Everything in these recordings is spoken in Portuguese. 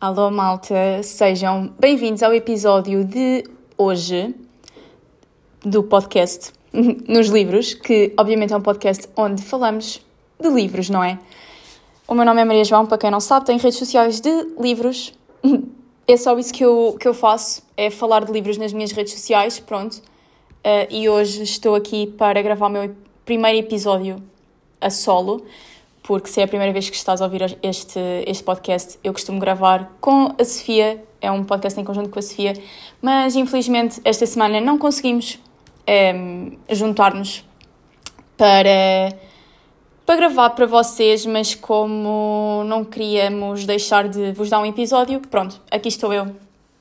Alô, malta, sejam bem-vindos ao episódio de hoje do podcast Nos Livros, que obviamente é um podcast onde falamos de livros, não é? O meu nome é Maria João, para quem não sabe, tenho redes sociais de livros. É só isso que eu, que eu faço, é falar de livros nas minhas redes sociais, pronto. Uh, e hoje estou aqui para gravar o meu primeiro episódio a solo porque se é a primeira vez que estás a ouvir este, este podcast, eu costumo gravar com a Sofia, é um podcast em conjunto com a Sofia, mas infelizmente esta semana não conseguimos é, juntar-nos para, para gravar para vocês, mas como não queríamos deixar de vos dar um episódio, pronto, aqui estou eu,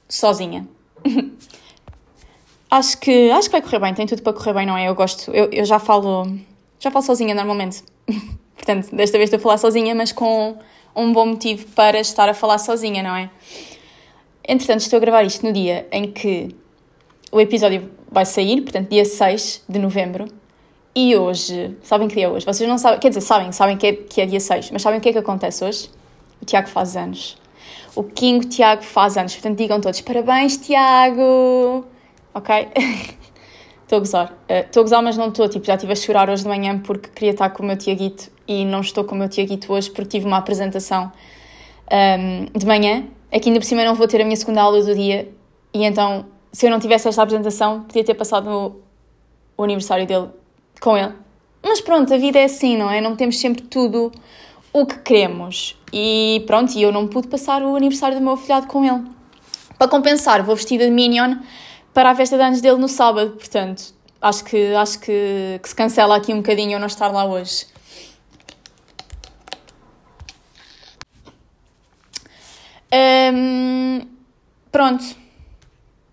sozinha. acho que acho que vai correr bem, tem tudo para correr bem, não é? Eu gosto, eu, eu já falo já falo sozinha normalmente. Portanto, desta vez estou a falar sozinha, mas com um bom motivo para estar a falar sozinha, não é? Entretanto, estou a gravar isto no dia em que o episódio vai sair, portanto, dia 6 de novembro. E hoje, sabem que dia é hoje? Vocês não sabem, quer dizer, sabem, sabem que é, que é dia 6, mas sabem o que é que acontece hoje? O Tiago faz anos. O Kingo Tiago faz anos, portanto, digam todos parabéns, Tiago! Ok? Estou a gozar. Eh, estou uh, a gozar, mas não estou. Tipo, já estive a chorar hoje de manhã porque queria estar com o meu Tiaguito e não estou com o meu Tiaguito hoje porque tive uma apresentação um, ehm, de manhã. Aqui ainda por cima não vou ter a minha segunda aula do dia e então, se eu não tivesse esta apresentação, podia ter passado o, o aniversário dele com ele. Mas pronto, a vida é assim, não é? Não temos sempre tudo o que queremos. E pronto, e eu não pude passar o aniversário do meu afilhado com ele. Para compensar, vou vestida de Minion para a festa de anos dele no sábado, portanto, acho que, acho que, que se cancela aqui um bocadinho eu não estar lá hoje. Um, pronto.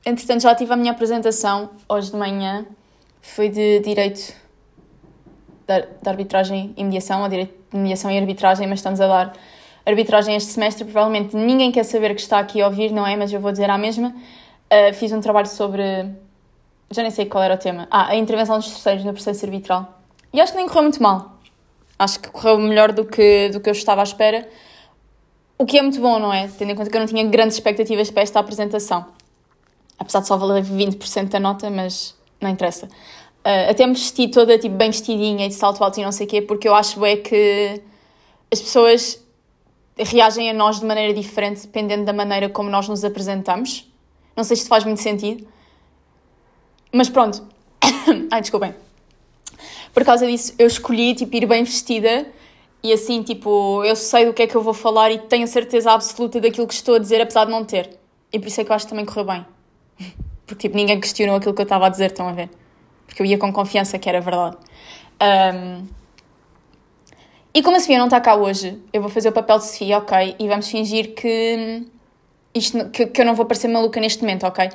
Entretanto, já tive a minha apresentação hoje de manhã. Foi de Direito de Arbitragem e Mediação, ou Direito de Mediação e Arbitragem, mas estamos a dar arbitragem este semestre. Provavelmente ninguém quer saber que está aqui a ouvir, não é? Mas eu vou dizer a mesma. Uh, fiz um trabalho sobre. Já nem sei qual era o tema. Ah, a intervenção dos terceiros no processo arbitral. E acho que nem correu muito mal. Acho que correu melhor do que, do que eu estava à espera. O que é muito bom, não é? Tendo em conta que eu não tinha grandes expectativas para esta apresentação. Apesar de só valer 20% da nota, mas não interessa. Uh, até me vesti toda tipo, bem vestidinha e de salto alto e não sei o quê, porque eu acho é que as pessoas reagem a nós de maneira diferente dependendo da maneira como nós nos apresentamos. Não sei se faz muito sentido. Mas pronto. Ai, desculpem. Por causa disso, eu escolhi tipo, ir bem vestida e assim, tipo, eu sei do que é que eu vou falar e tenho certeza absoluta daquilo que estou a dizer, apesar de não ter. E por isso é que eu acho que também correu bem. Porque tipo, ninguém questionou aquilo que eu estava a dizer, estão a ver? Porque eu ia com confiança que era verdade. Um... E como a Sofia não está cá hoje, eu vou fazer o papel de Sofia, ok? E vamos fingir que isto, que, que eu não vou parecer maluca neste momento, ok?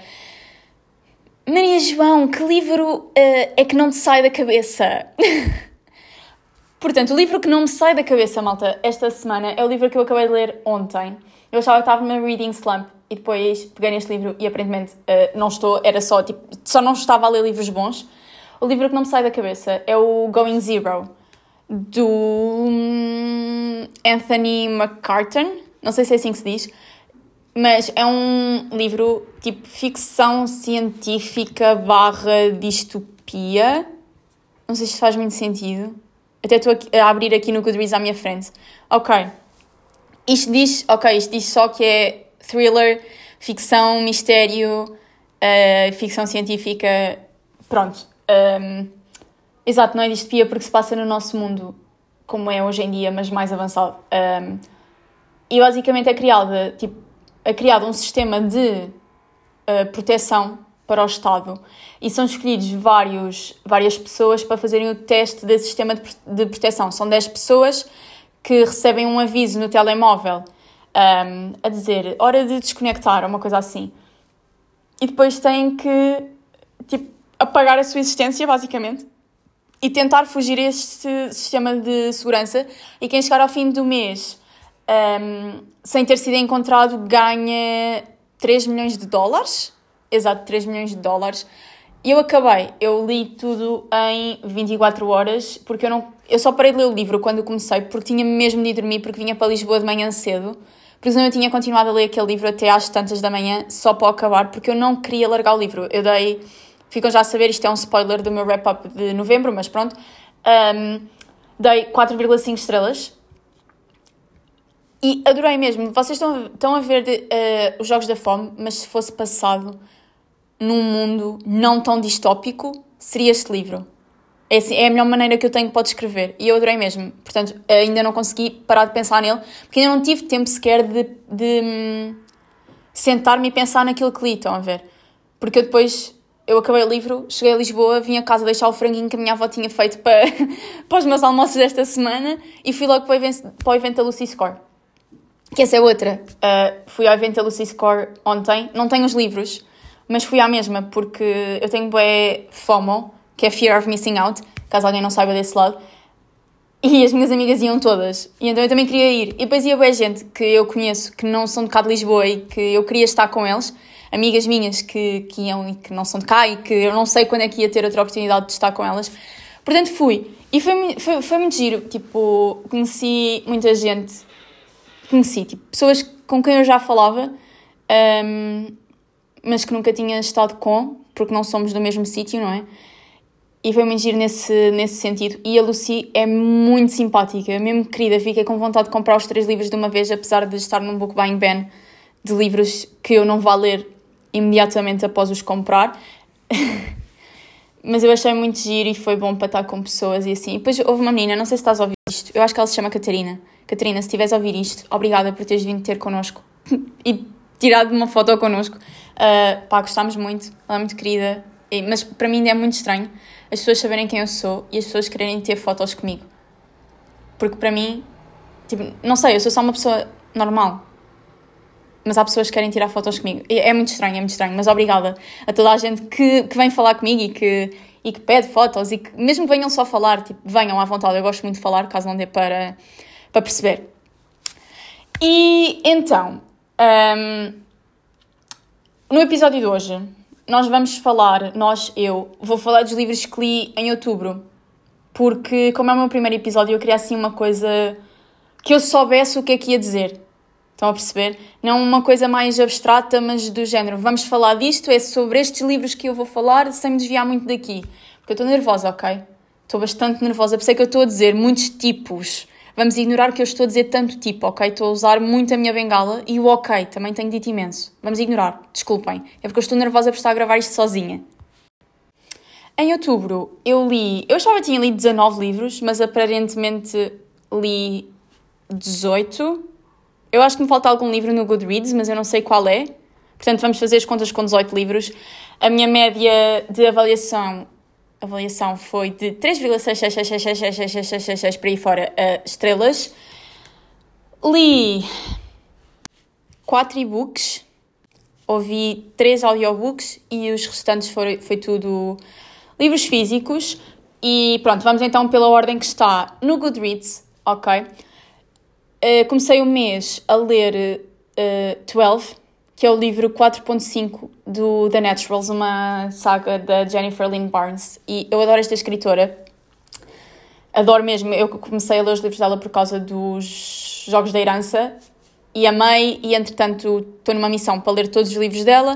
Maria João, que livro uh, é que não te sai da cabeça? Portanto, o livro que não me sai da cabeça, malta, esta semana é o livro que eu acabei de ler ontem. Eu achava que estava numa reading slump e depois peguei neste livro e aparentemente uh, não estou, era só, tipo, só não estava a ler livros bons. O livro que não me sai da cabeça é o Going Zero, do hum, Anthony McCartan, não sei se é assim que se diz, mas é um livro tipo ficção científica barra distopia. Não sei se faz muito sentido. Até estou a abrir aqui no Goodreads à minha frente. Ok. Isto diz, ok, isto diz só que é thriller, ficção, mistério, uh, ficção científica. Pronto. Um, exato, não é distopia porque se passa no nosso mundo como é hoje em dia, mas mais avançado. Um, e basicamente é criada, tipo, criado um sistema de uh, proteção para o Estado e são escolhidos vários, várias pessoas para fazerem o teste desse sistema de, de proteção. São 10 pessoas que recebem um aviso no telemóvel um, ehm, a dizer hora de desconectar, uma coisa assim. E depois têm que tipo, apagar a sua existência, basicamente, e tentar fugir a este sistema de segurança. E quem chegar ao fim do mês um, sem ter sido encontrado, ganha 3 milhões de dólares. Exato, 3 milhões de dólares. E eu acabei, eu li tudo em 24 horas, porque eu não. Eu só parei de ler o livro quando comecei, porque tinha mesmo de ir dormir, porque vinha para Lisboa de manhã cedo, Por exemplo, eu tinha continuado a ler aquele livro até às tantas da manhã, só para acabar, porque eu não queria largar o livro. Eu dei, ficam já a saber, isto é um spoiler do meu wrap-up de novembro, mas pronto. Um, dei 4,5 estrelas. E adorei mesmo. Vocês estão, estão a ver uh, os Jogos da Fome, mas se fosse passado num mundo não tão distópico, seria este livro. É, assim, é a melhor maneira que eu tenho para descrever. E eu adorei mesmo. Portanto, ainda não consegui parar de pensar nele, porque ainda não tive tempo sequer de, de hum, sentar-me e pensar naquilo que li. Estão a ver? Porque eu depois eu acabei o livro, cheguei a Lisboa, vim a casa deixar o franguinho que a minha avó tinha feito para, para os meus almoços desta semana e fui logo para o evento, para o evento da Lucy Score. Que essa é outra. Uh, fui ao evento da Lucy Score ontem, não tenho os livros, mas fui à mesma porque eu tenho bué FOMO, que é Fear of Missing Out, caso alguém não saiba desse lado. E as minhas amigas iam todas. E então eu também queria ir. E depois ia bem gente que eu conheço, que não são de cá de Lisboa e que eu queria estar com eles. Amigas minhas que, que iam e que não são de cá e que eu não sei quando é que ia ter outra oportunidade de estar com elas. Portanto, fui. E foi, foi, foi muito giro. Tipo, conheci muita gente. Conheci, tipo, pessoas com quem eu já falava, um, mas que nunca tinha estado com, porque não somos do mesmo sítio, não é? e foi muito giro nesse, nesse sentido. E a Lucy é muito simpática, mesmo querida. Fiquei com vontade de comprar os três livros de uma vez, apesar de estar num book buying ban de livros que eu não vá ler imediatamente após os comprar. Mas eu achei muito giro e foi bom para estar com pessoas e assim. E depois houve uma menina, não sei se estás a ouvir isto, eu acho que ela se chama Catarina. Catarina, se estiveres a ouvir isto, obrigada por teres vindo ter connosco e tirado uma foto connosco. Uh, pá, gostámos muito, ela é muito querida, mas para mim ainda é muito estranho as pessoas saberem quem eu sou e as pessoas quererem ter fotos comigo. Porque para mim, tipo, não sei, eu sou só uma pessoa normal. Mas há pessoas que querem tirar fotos comigo. É, é muito estranho, é muito estranho. Mas obrigada a toda a gente que, que vem falar comigo e que, e que pede fotos e que, mesmo venham só falar, tipo, venham à vontade. Eu gosto muito de falar, caso não dê para, para perceber. E então, um, no episódio de hoje, nós vamos falar, nós, eu, vou falar dos livros que li em outubro. Porque, como é o meu primeiro episódio, eu queria assim uma coisa que eu soubesse o que é que ia dizer. Estão a perceber? Não uma coisa mais abstrata, mas do género. Vamos falar disto, é sobre estes livros que eu vou falar, sem me desviar muito daqui. Porque eu estou nervosa, ok? Estou bastante nervosa, por isso é que eu estou a dizer muitos tipos Vamos ignorar que eu estou a dizer tanto tipo, ok? Estou a usar muito a minha bengala e o ok também tenho dito imenso. Vamos ignorar, desculpem. É porque eu estou nervosa por estar a gravar isto sozinha. Em outubro eu li. Eu achava que tinha lido 19 livros, mas aparentemente li 18. Eu acho que me falta algum livro no Goodreads, mas eu não sei qual é. Portanto, vamos fazer as contas com 18 livros. A minha média de avaliação avaliação foi de 3,6666666 para aí fora uh, estrelas. Li 4 e-books, ouvi 3 audiobooks e os restantes foi, foi tudo livros físicos. E pronto, vamos então pela ordem que está no Goodreads, ok? Uh, comecei o mês a ler uh, 12, que é o livro 4.5 do The Naturals, uma saga da Jennifer Lynn Barnes. E eu adoro esta escritora. Adoro mesmo. Eu comecei a ler os livros dela por causa dos Jogos da Herança e amei, e entretanto estou numa missão para ler todos os livros dela.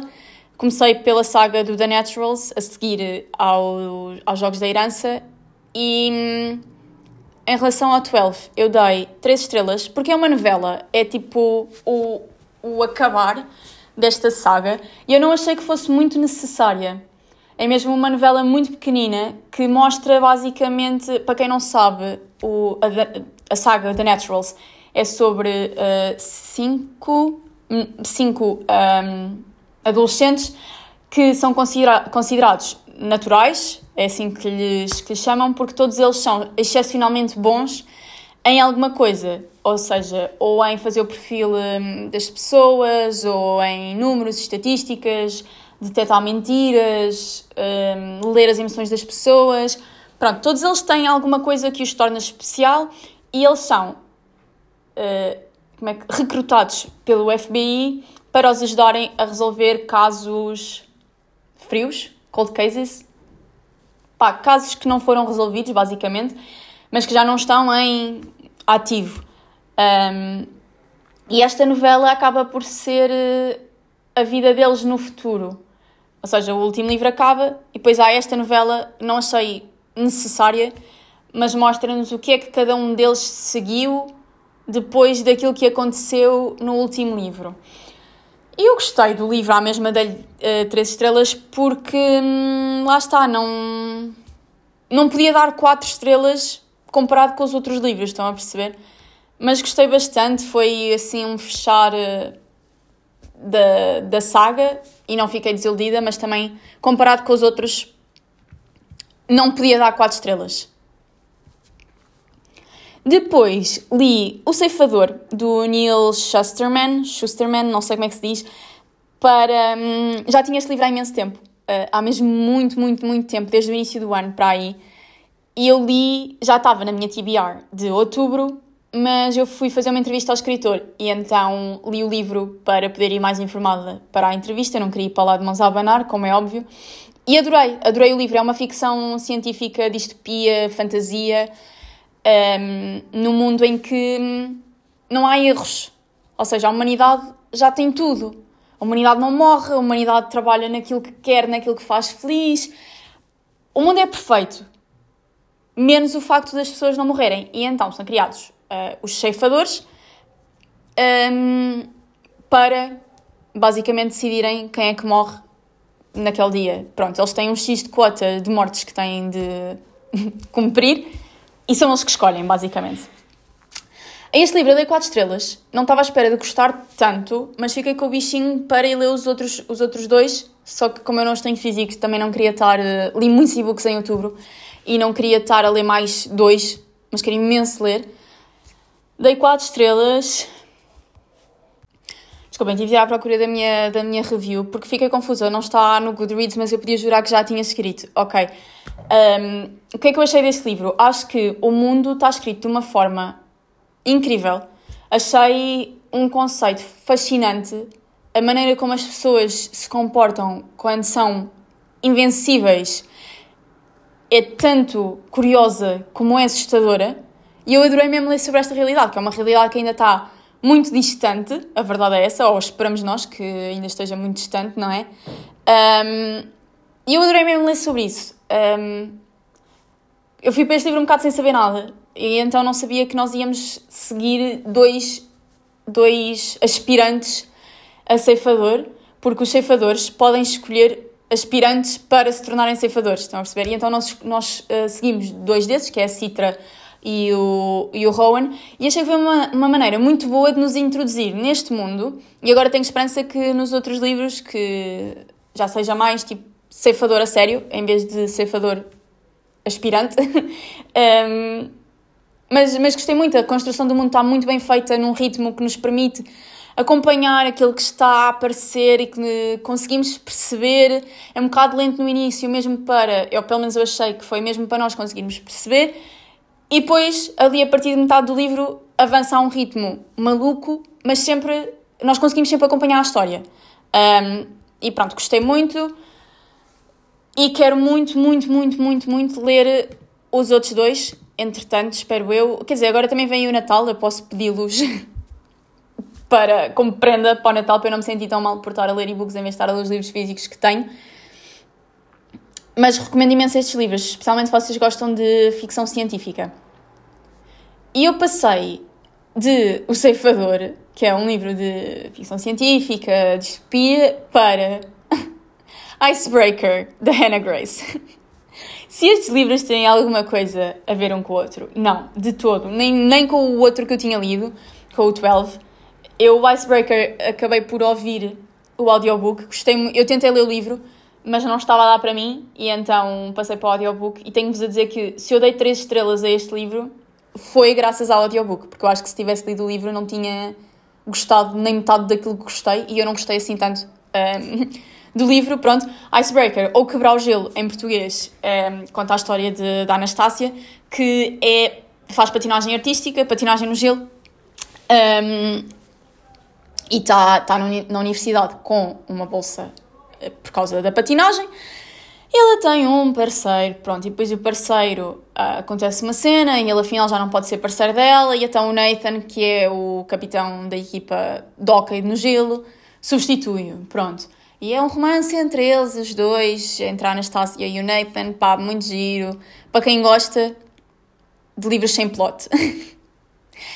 Comecei pela saga do The Naturals, a seguir ao, aos Jogos da Herança, e hum, em relação ao 12, eu dei 3 estrelas, porque é uma novela, é tipo o, o acabar desta saga e eu não achei que fosse muito necessária. É mesmo uma novela muito pequenina que mostra basicamente, para quem não sabe, o, a, a saga The Naturals é sobre uh, cinco, cinco um, adolescentes que são considera considerados naturais, é assim que lhes, que lhes chamam, porque todos eles são excepcionalmente bons em alguma coisa, ou seja, ou em fazer o perfil hum, das pessoas, ou em números, estatísticas, detectar mentiras, um, ler as emoções das pessoas. Pronto, todos eles têm alguma coisa que os torna especial e eles são uh, como é que, recrutados pelo FBI para os ajudarem a resolver casos frios, cold cases. Pá, casos que não foram resolvidos, basicamente, mas que já não estão em ativo. Um, E esta novela acaba por ser uh, a vida deles no futuro. Ou seja, o último livro acaba e depois há esta novela, não achei necessária, mas mostra-nos o que é que cada um deles seguiu depois daquilo que aconteceu no último livro. E eu gostei do livro à mesma dei uh, três estrelas porque hum, lá está, não, não podia dar quatro estrelas comparado com os outros livros, estão a perceber? Mas gostei bastante, foi assim um fechar uh, da, da saga e não fiquei desiludida, mas também comparado com os outros não podia dar quatro estrelas. Depois li O Ceifador, do Neil Shusterman, Schusterman, não sei como é que se diz, para... Hum, já tinha este livro há imenso tempo, uh, há mesmo muito, muito, muito tempo, desde o início do ano para aí, e eu li, já estava na minha TBR de outubro, mas eu fui fazer uma entrevista ao escritor e então li o livro para poder ir mais informada para a entrevista, eu não queria ir para lá de mãos a abanar, como é óbvio, e adorei, adorei o livro, é uma ficção científica, distopia, fantasia, um, no mundo em que não há erros. Ou seja, a humanidade já tem tudo. A humanidade não morre, a humanidade trabalha naquilo que quer, naquilo que faz feliz. O mundo é perfeito, menos o facto das pessoas não morrerem. E então são criados uh, os ceifadores um, para basicamente decidirem quem é que morre naquele dia. Pronto, eles têm um X de quota de mortes que têm de cumprir e são eles que escolhem, basicamente. Este livro eu dei 4 estrelas. Não estava à espera de gostar tanto, mas fiquei com o bichinho para ir ler os outros, os outros dois. Só que, como eu não estou em físico, também não queria estar. Uh, li muitos e-books em outubro e não queria estar a ler mais dois, mas queria imenso ler. Dei 4 estrelas. Desculpem, tive de ir à procura da minha, da minha review porque fiquei confusa. Não está no Goodreads, mas eu podia jurar que já tinha escrito. Ok. Um, o que é que eu achei deste livro? Acho que o mundo está escrito de uma forma incrível. Achei um conceito fascinante. A maneira como as pessoas se comportam quando são invencíveis é tanto curiosa como é assustadora. E eu adorei mesmo ler sobre esta realidade, que é uma realidade que ainda está muito distante, a verdade é essa, ou esperamos nós que ainda esteja muito distante, não é? E eu adorei mesmo ler sobre isso. Um, eu fui para este livro um bocado sem saber nada e então não sabia que nós íamos seguir dois, dois aspirantes a ceifador, porque os ceifadores podem escolher aspirantes para se tornarem ceifadores, estão a perceber? E então nós, nós uh, seguimos dois desses, que é a Citra e o, e o Rowan, e achei que foi uma, uma maneira muito boa de nos introduzir neste mundo, e agora tenho esperança que nos outros livros, que já seja mais tipo ceifador a sério, em vez de ceifador aspirante. um, mas, mas gostei muito, a construção do mundo está muito bem feita num ritmo que nos permite acompanhar aquilo que está a aparecer e que conseguimos perceber. É um bocado lento no início, mesmo para, eu pelo menos eu achei que foi mesmo para nós conseguirmos perceber. E depois, ali a partir de metade do livro, avança a um ritmo maluco, mas sempre, nós conseguimos sempre acompanhar a história. Um, e pronto, gostei muito. E quero muito, muito, muito, muito, muito ler os outros dois. Entretanto, espero eu. Quer dizer, agora também vem o Natal, eu posso pedi-los para, como prenda para o Natal, para eu não me sentir tão mal por estar a ler e-books em vez de estar a ler os livros físicos que tenho. Mas recomendo imenso estes livros, especialmente se vocês gostam de ficção científica. E eu passei de O Ceifador, que é um livro de ficção científica, de espia, para Icebreaker, da Hannah Grace. Se estes livros têm alguma coisa a ver um com o outro, não, de todo, nem, nem com o outro que eu tinha lido, com o 12. Eu, o Icebreaker, acabei por ouvir o audiobook, gostei eu tentei ler o livro, mas não estava dar para mim, e então passei para o audiobook. E tenho-vos a dizer que se eu dei 3 estrelas a este livro, foi graças ao audiobook, porque eu acho que se tivesse lido o livro não tinha gostado nem metade daquilo que gostei, e eu não gostei assim tanto. Um, do livro, pronto, Icebreaker, ou Quebrar o Gelo, em português, é, conta a história de, da Anastácia, que é, faz patinagem artística, patinagem no gelo, um, e está tá na universidade com uma bolsa eh, por causa da patinagem, ela tem um parceiro, pronto, e depois o parceiro uh, acontece uma cena e ele afinal já não pode ser parceiro dela, e então o Nathan, que é o capitão da equipa de hockey no gelo, substitui-o, pronto. E é um romance entre eles, os dois, entre a Anastasia e o Nathan, pá, muito giro. Para quem gosta de livros sem plot.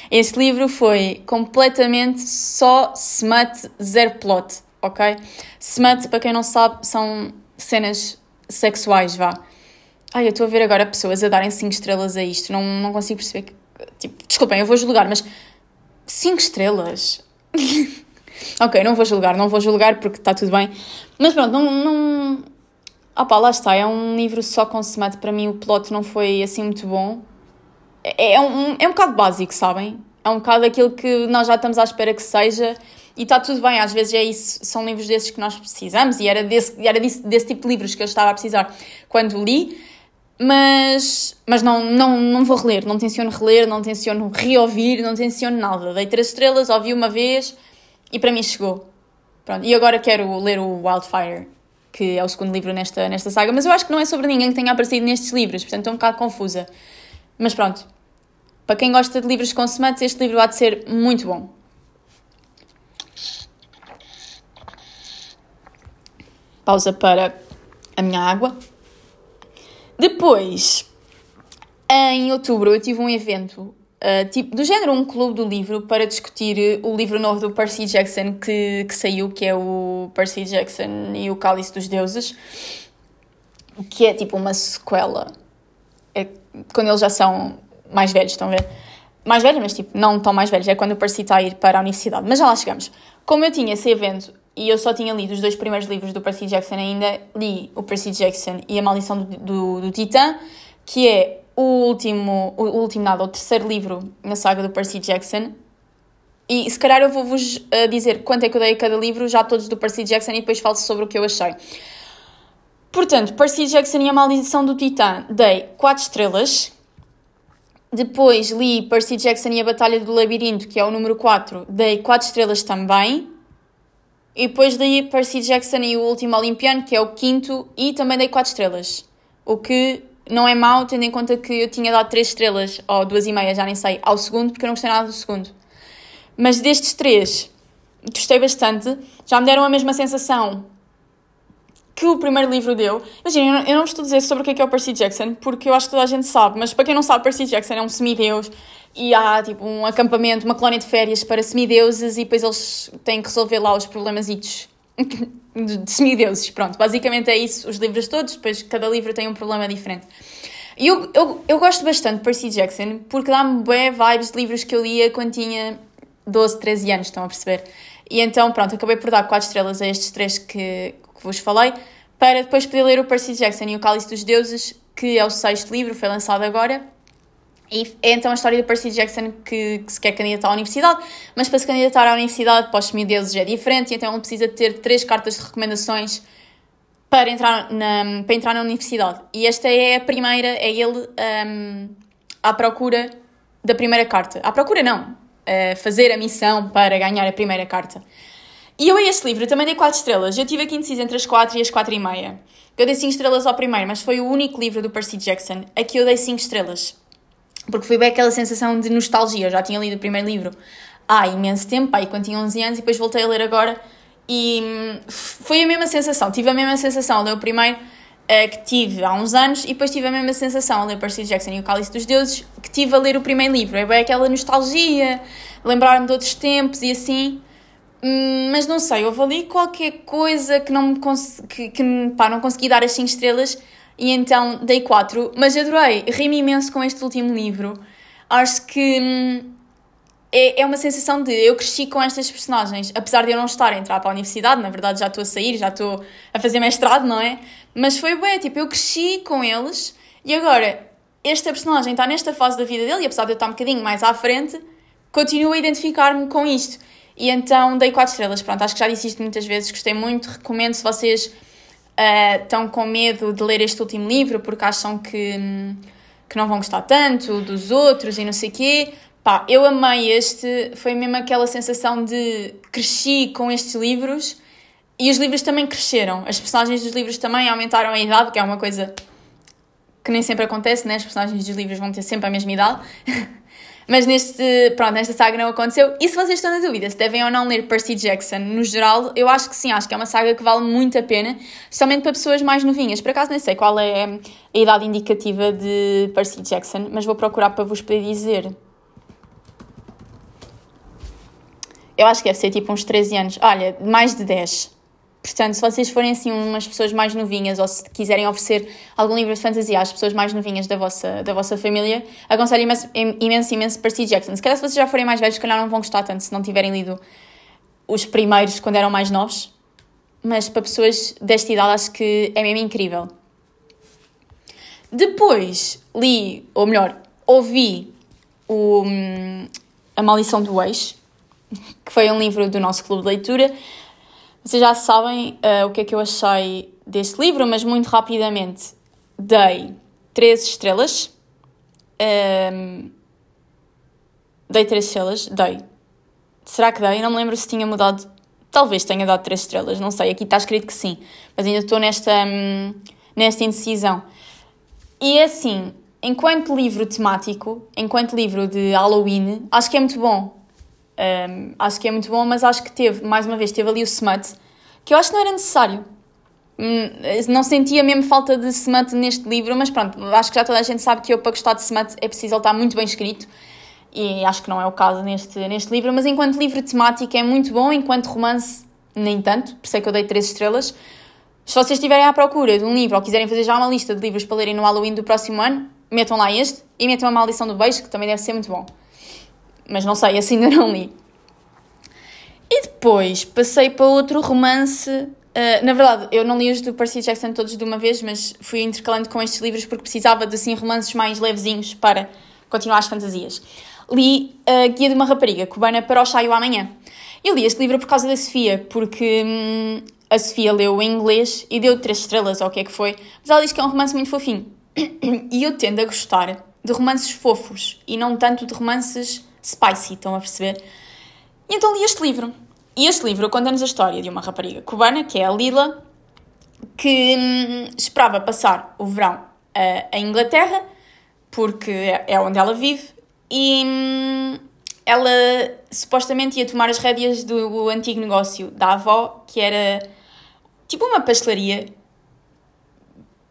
Este livro foi completamente só smut, zero plot, ok? Smut, para quem não sabe, são cenas sexuais, vá. Ai, eu estou a ver agora pessoas a darem 5 estrelas a isto, não, não consigo perceber que. Tipo, desculpem, eu vou julgar, mas 5 estrelas? ok, não vou julgar, não vou julgar porque está tudo bem. Mas pronto, não. não... Ah pá, lá está, é um livro só com smut. Para mim o plot não foi assim muito bom. É, é, um, é um bocado básico, sabem? É um bocado aquilo que nós já estamos à espera que seja e está tudo bem, às vezes é isso, são livros desses que nós precisamos e era, desse, era desse, desse tipo de livros que eu estava a precisar quando li, mas, mas não, não, não vou reler, não tenciono reler, não tenciono reouvir, não tenciono nada. Dei três estrelas, ouvi uma vez e para mim chegou. Pronto, e agora quero ler o Wildfire, que é o segundo livro nesta, nesta saga, mas eu acho que não é sobre ninguém que tenha aparecido nestes livros, portanto estou um bocado confusa. Mas pronto, para quem gosta de livros com semantes, este livro há de ser muito bom. Pausa para a minha água. Depois, em outubro, eu tive um evento uh, tipo, do género um clube do livro para discutir o livro novo do Percy Jackson que, que saiu, que é o Percy Jackson e o Cálice dos Deuses, que é tipo uma sequela. É quando eles já são mais velhos, estão a ver? Mais velhos, mas tipo, não tão mais velhos, é quando o Percy está a ir para a universidade. Mas já lá chegamos. Como eu tinha esse evento e eu só tinha lido os dois primeiros livros do Percy Jackson ainda, li o Percy Jackson e a Maldição do, do, do Titã, que é o último, o último nada, o terceiro livro na saga do Percy Jackson. E se calhar eu vou-vos uh, dizer quanto é que eu dei a cada livro, já todos do Percy Jackson, e depois falo sobre o que eu achei. Portanto, Percy Jackson e a Maldição do Titã, dei 4 estrelas, depois li Percy Jackson e a Batalha do Labirinto, que é o número 4, dei 4 estrelas também. E depois li Percy Jackson e o Último Olimpiano, que é o quinto, e também dei 4 estrelas. O que não é mau, tendo em conta que eu tinha dado 3 estrelas, ou 2,5, já nem sei, ao segundo, porque eu não gostei nada do segundo. Mas destes três, gostei bastante. Já me deram a mesma sensação que o primeiro livro deu. Imagina, eu não estou a dizer sobre o que é, que é o Percy Jackson, porque eu acho que toda a gente sabe, mas para quem não sabe, Percy Jackson é um semideus e há tipo um acampamento, uma colónia de férias para semideuses e depois eles têm que resolver lá os problemas de semideuses. Pronto, basicamente é isso, os livros todos, depois cada livro tem um problema diferente. E eu, eu, eu gosto bastante de Percy Jackson porque dá-me bem vibes de livros que eu lia quando tinha 12, 13 anos, estão a perceber? E então, pronto, acabei por dar 4 estrelas a estes três que, que vos falei, para depois poder ler o Percy Jackson e o Cálice dos Deuses, que é o sexto livro, foi lançado agora. E é então a história do Percy Jackson que, que se quer candidatar à universidade, mas para se candidatar à universidade para os semideuses é diferente, e então ele precisa ter três cartas de recomendações para entrar na, para entrar na universidade. E esta é a primeira, é ele um, à procura da primeira carta. À procura não, a fazer a missão para ganhar a primeira carta. E eu a este livro também dei 4 estrelas. Eu tive aqui indecisa entre as 4 e as 4 e meia. Eu dei 5 estrelas ao primeiro, mas foi o único livro do Percy Jackson a que eu dei 5 estrelas. Porque foi bem aquela sensação de nostalgia. Eu já tinha lido o primeiro livro há imenso tempo, aí quando tinha 11 anos, e depois voltei a ler agora. E hum, foi a mesma sensação. Tive a mesma sensação a ler o primeiro uh, que tive há uns anos, e depois tive a mesma sensação a ler Percy Jackson e o Cálice dos Deuses que tive a ler o primeiro livro. É bem aquela nostalgia, lembrar-me de outros tempos e assim. Hum, mas não sei, houve ali qualquer coisa que não me que, que pá, não consegui dar as 5 estrelas e então dei 4, mas adorei, ri-me imenso com este último livro. Acho que hum, é, é uma sensação de eu cresci com estas personagens, apesar de eu não estar a entrar para a universidade, na verdade já estou a sair, já estou a fazer mestrado, não é? Mas foi bem, tipo, eu cresci com eles e agora esta personagem está nesta fase da vida dele e apesar de eu estar um bocadinho mais à frente, continuo a identificar-me com isto. E então dei 4 estrelas. Pronto, acho que já disse isto muitas vezes, gostei muito. Recomendo se vocês uh, estão com medo de ler este último livro porque acham que, que não vão gostar tanto dos outros e não sei o quê. Pá, eu amei este. Foi mesmo aquela sensação de cresci com estes livros e os livros também cresceram. As personagens dos livros também aumentaram a idade, que é uma coisa que nem sempre acontece, né? As personagens dos livros vão ter sempre a mesma idade. Mas neste, pronto, nesta saga não aconteceu. E se vocês estão na dúvida se devem ou não ler Percy Jackson, no geral, eu acho que sim, acho que é uma saga que vale muito a pena, especialmente para pessoas mais novinhas. Por acaso nem sei qual é a idade indicativa de Percy Jackson, mas vou procurar para vos poder dizer. Eu acho que deve ser tipo uns 13 anos. Olha, mais de 10. Portanto, se vocês forem assim umas pessoas mais novinhas ou se quiserem oferecer algum livro de fantasia às pessoas mais novinhas da vossa, da vossa família, aconselho imenso, imenso, imenso Percy Jackson. Se calhar se vocês já forem mais velhos, se calhar não vão gostar tanto se não tiverem lido os primeiros quando eram mais novos. Mas para pessoas desta idade acho que é mesmo incrível. Depois li, ou melhor, ouvi o, hum, A Maldição do Ex, que foi um livro do nosso clube de leitura vocês já sabem uh, o que é que eu achei deste livro, mas muito rapidamente dei três estrelas. Um, ehm, dei três estrelas? Dei. Será que dei? Não me lembro se tinha mudado. Talvez tenha dado três estrelas, não sei. Aqui está escrito que sim, mas ainda estou nesta, um, nesta indecisão. E é assim, enquanto livro temático, enquanto livro de Halloween, acho que é muito bom. Um, acho que é muito bom, mas acho que teve, mais uma vez, teve ali o smut, que eu acho que não era necessário. Hum, não sentia mesmo falta de smut neste livro, mas pronto, acho que já toda a gente sabe que eu, para gostar de smut, é preciso ele estar muito bem escrito. E acho que não é o caso neste, neste livro, mas enquanto livro temático é muito bom, enquanto romance, nem tanto, por isso é que eu dei três estrelas. Se vocês estiverem à procura de um livro ou quiserem fazer já uma lista de livros para lerem no Halloween do próximo ano, metam lá este e metam a Maldição do Beijo, que também deve ser muito bom mas não sei, assim ainda não li. E depois passei para outro romance. Uh, na verdade, eu não li os do Percy Jackson todos de uma vez, mas fui intercalando com estes livros porque precisava de assim, romances mais levezinhos para continuar as fantasias. Li a Guia de uma Rapariga, cubana para o Chaio amanhã. Eu li este livro por causa da Sofia, porque hum, a Sofia leu em inglês e deu três estrelas, ou o que é que foi, mas ela diz que é um romance muito fofinho. E eu tendo a gostar de romances fofos e não tanto de romances spicy, estão a perceber? E então li este livro. E este livro conta-nos a história de uma rapariga cubana, que é a Lila, que hum, esperava passar o verão uh, em Inglaterra, porque é onde ela vive, e hum, ela supostamente ia tomar as rédeas do antigo negócio da avó, que era tipo uma pastelaria.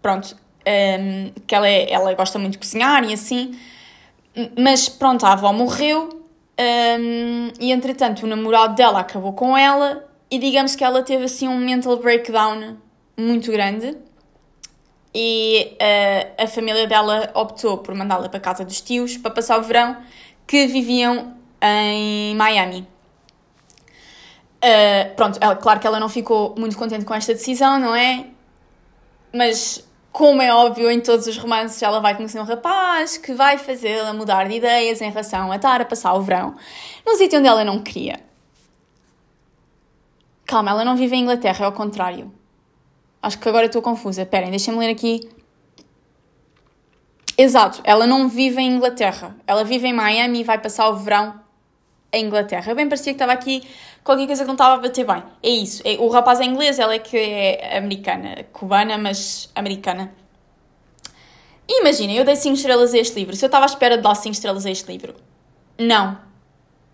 Pronto, um, que ela, é, ela gosta muito de cozinhar e assim. Mas pronto, a avó morreu um, e entretanto o namorado dela acabou com ela e digamos que ela teve assim um mental breakdown muito grande e uh, a família dela optou por mandá-la para a casa dos tios para passar o verão que viviam em Miami. Uh, pronto, ela, claro que ela não ficou muito contente com esta decisão, não é? Mas como é óbvio em todos os romances, ela vai conhecer um rapaz que vai fazê-la mudar de ideias em relação a estar a passar o verão num sítio onde ela não queria. Calma, ela não vive em Inglaterra, é ao contrário. Acho que agora estou confusa. Esperem, deixem-me ler aqui. Exato, ela não vive em Inglaterra. Ela vive em Miami e vai passar o verão em Inglaterra. Eu bem parecia que estava aqui qualquer coisa que não estava a bater bem. É isso. É, o rapaz é inglês, ela é que é americana. Cubana, mas americana. Imaginem, eu dei 5 estrelas a este livro. Se eu estava à espera de dar 5 estrelas a este livro. Não.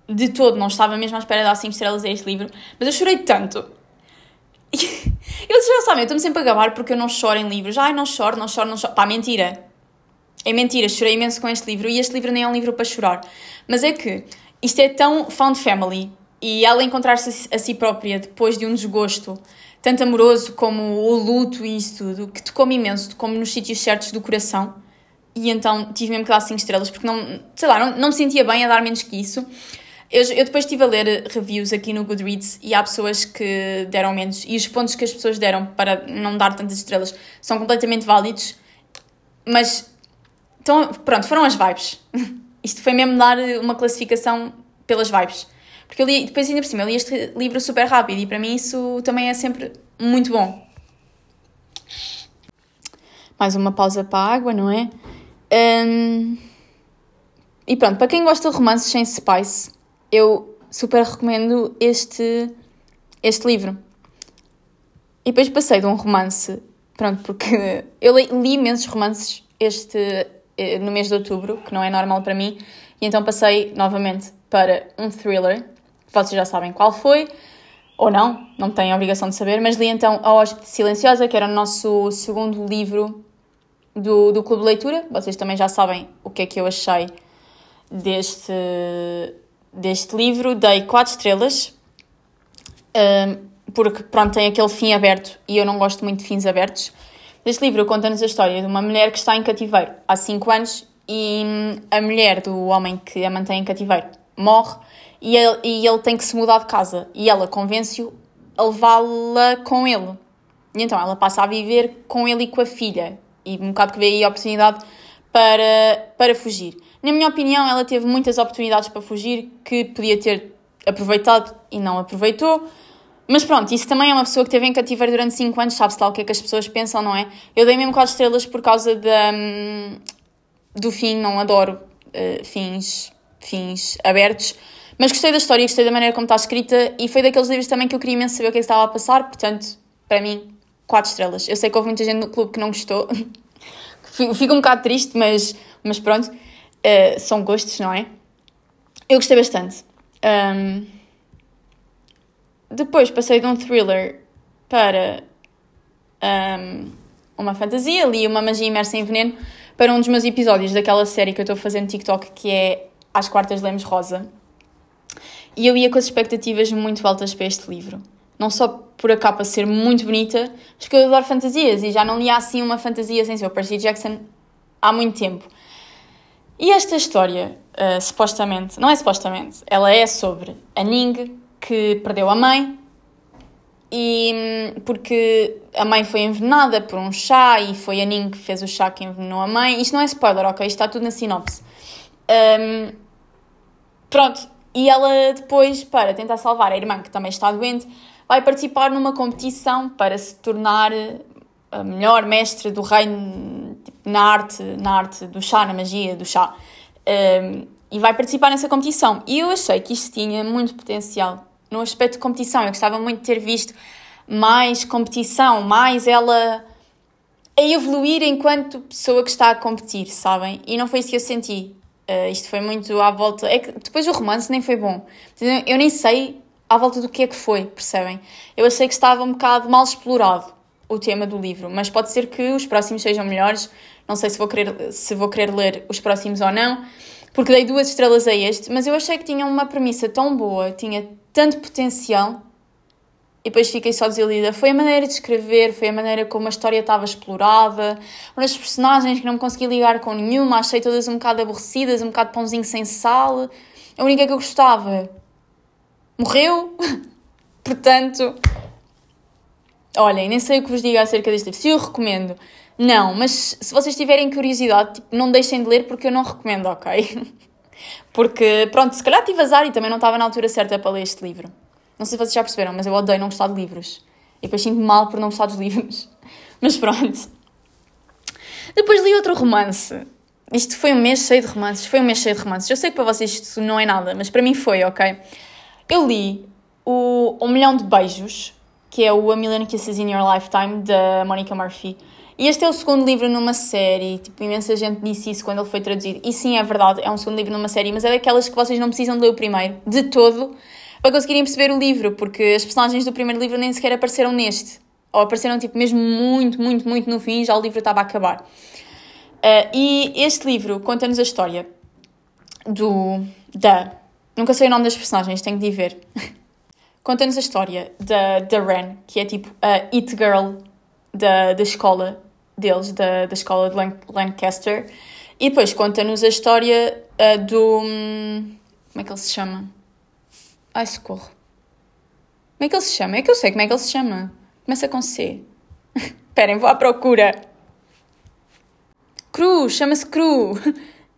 De todo, não estava mesmo à espera de dar 5 estrelas a este livro. Mas eu chorei tanto. Eles já sabem, eu estou-me sempre a gabar porque eu não choro em livros. Ai, não choro, não choro, não choro. Pá, mentira. É mentira, chorei imenso com este livro e este livro nem é um livro para chorar. Mas é que isto é tão found family e ela encontrar-se a si própria depois de um desgosto, tanto amoroso como o luto e isso tudo, que tocou-me imenso, tocou-me nos sítios certos do coração. E então tive mesmo que dar 5 estrelas, porque não, sei lá, não, não me sentia bem a dar menos que isso. Eu, eu, depois estive a ler reviews aqui no Goodreads e há pessoas que deram menos, e os pontos que as pessoas deram para não dar tantas estrelas são completamente válidos, mas então, pronto, foram as vibes. Isto foi mesmo dar uma classificação pelas vibes. Porque eu li, depois ainda por cima, eu li este livro super rápido e para mim isso também é sempre muito bom. Mais uma pausa para a água, não é? Um... E pronto, para quem gosta de romances sem spice, eu super recomendo este, este livro. E depois passei de um romance, pronto, porque eu li, li imensos romances este, eh, no mês de outubro, que não é normal para mim, e então passei novamente para um thriller, vocês já sabem qual foi, ou não, não têm a obrigação de saber, mas li então A Hóspede Silenciosa, que era o nosso segundo livro do, do Clube de Leitura. Vocês também já sabem o que é que eu achei deste, deste livro. Dei 4 estrelas, um, porque pronto, tem aquele fim aberto e eu não gosto muito de fins abertos. Este livro conta-nos a história de uma mulher que está em cativeiro há 5 anos e a mulher do homem que a mantém em cativeiro morre e ele, e ele tem que se mudar de casa e ela convence-o a levá-la com ele. E então ela passa a viver com ele e com a filha e um bocado que vê aí a oportunidade para, para fugir. Na minha opinião, ela teve muitas oportunidades para fugir que podia ter aproveitado e não aproveitou. Mas pronto, isso também é uma pessoa que teve em cativeiro durante 5 anos, sabe-se lá o que é que as pessoas pensam, não é? Eu dei mesmo 4 estrelas por causa da, hum, do fim, não adoro uh, fins, fins abertos. Mas gostei da história, gostei da maneira como está escrita e foi daqueles livros também que eu queria imenso saber o que, é que estava a passar, portanto, para mim, 4 estrelas. Eu sei que houve muita gente no clube que não gostou, fico um bocado triste, mas, mas pronto, uh, são gostos, não é? Eu gostei bastante. Um, depois passei de um thriller para um, uma fantasia, li uma magia imersa em veneno para um dos meus episódios daquela série que eu estou fazendo TikTok que é Às Quartas Lemos Rosa. E eu ia com as expectativas muito altas para este livro. Não só por a capa ser muito bonita, mas que eu adoro fantasias e já não lia assim uma fantasia sem ser o Percy Jackson há muito tempo. E esta história, uh, supostamente, não é supostamente, ela é sobre a Ning que perdeu a mãe e hum, porque a mãe foi envenenada por um chá e foi a Ning que fez o chá que envenenou a mãe. Isto não é spoiler, ok? Isto está tudo na sinopse. Um, pronto, e ela depois, para tentar salvar a irmã que também está doente, vai participar numa competição para se tornar a melhor mestre do reino tipo, na arte, na arte do chá, na magia do chá. Um, e vai participar nessa competição. E eu achei que isto tinha muito potencial no aspecto de competição. Eu gostava muito de ter visto mais competição, mais ela a evoluir enquanto pessoa que está a competir, sabem? E não foi isso que eu senti. Uh, isto foi muito à volta. É que depois o romance nem foi bom. Eu nem sei à volta do que é que foi, percebem? Eu achei que estava um bocado mal explorado o tema do livro, mas pode ser que os próximos sejam melhores. Não sei se vou querer, se vou querer ler os próximos ou não, porque dei duas estrelas a este, mas eu achei que tinha uma premissa tão boa, tinha tanto potencial e depois fiquei só desiludida. Foi a maneira de escrever, foi a maneira como a história estava explorada, as personagens que não me consegui ligar com nenhuma, achei todas um bocado aborrecidas, um bocado pãozinho sem sal. A única que eu gostava morreu. Portanto, olhem, nem sei o que vos diga acerca deste livro. Se eu recomendo, não, mas se vocês tiverem curiosidade, tipo, não deixem de ler porque eu não recomendo, ok? Porque, pronto, se calhar tive azar e também não estava na altura certa para ler este livro. Não sei se vocês já perceberam, mas eu odeio não gostar de livros. E depois sinto-me mal por não gostar dos livros. Mas pronto. Depois li outro romance. Isto foi um mês cheio de romances. Foi um mês cheio de romances. Eu sei que para vocês isto não é nada, mas para mim foi, ok? Eu li o Um Milhão de Beijos, que é o A Million Kisses in Your Lifetime, da Monica Murphy. E este é o segundo livro numa série, tipo, imensa gente disse isso quando ele foi traduzido. E sim, é verdade, é um segundo livro numa série, mas é daquelas que vocês não precisam de ler o primeiro, de todo, para conseguirem perceber o livro, porque as personagens do primeiro livro nem sequer apareceram neste. Ou apareceram, tipo, mesmo muito, muito, muito no fim, já o livro estava a acabar. Uh, e este livro conta-nos a história do... da... Nunca sei o nome das personagens, tenho de ir ver. conta-nos a história da, da Ren, que é tipo a It Girl da, da escola deles, da, da escola de Lancaster. E depois conta-nos a história uh, do. Um, como é que ele se chama? Ai, socorro. Como é que ele se chama? É que eu sei como é que ele se chama. Começa com C. Esperem, vou à procura. Cru, chama-se Cru.